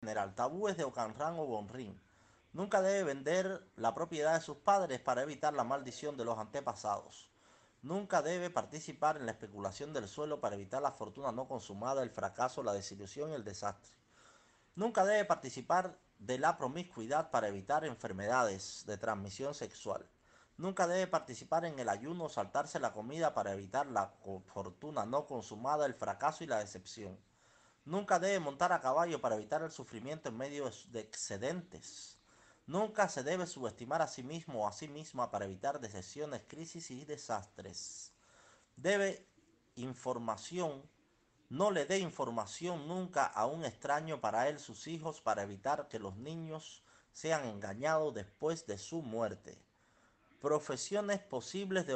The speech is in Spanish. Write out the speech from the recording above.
general. Tabúes de Ocanran o Bonrín. Nunca debe vender la propiedad de sus padres para evitar la maldición de los antepasados. Nunca debe participar en la especulación del suelo para evitar la fortuna no consumada, el fracaso, la desilusión y el desastre. Nunca debe participar de la promiscuidad para evitar enfermedades de transmisión sexual. Nunca debe participar en el ayuno o saltarse la comida para evitar la fortuna no consumada, el fracaso y la decepción. Nunca debe montar a caballo para evitar el sufrimiento en medio de excedentes. Nunca se debe subestimar a sí mismo o a sí misma para evitar decepciones, crisis y desastres. Debe información, no le dé información nunca a un extraño para él, sus hijos, para evitar que los niños sean engañados después de su muerte. Profesiones posibles de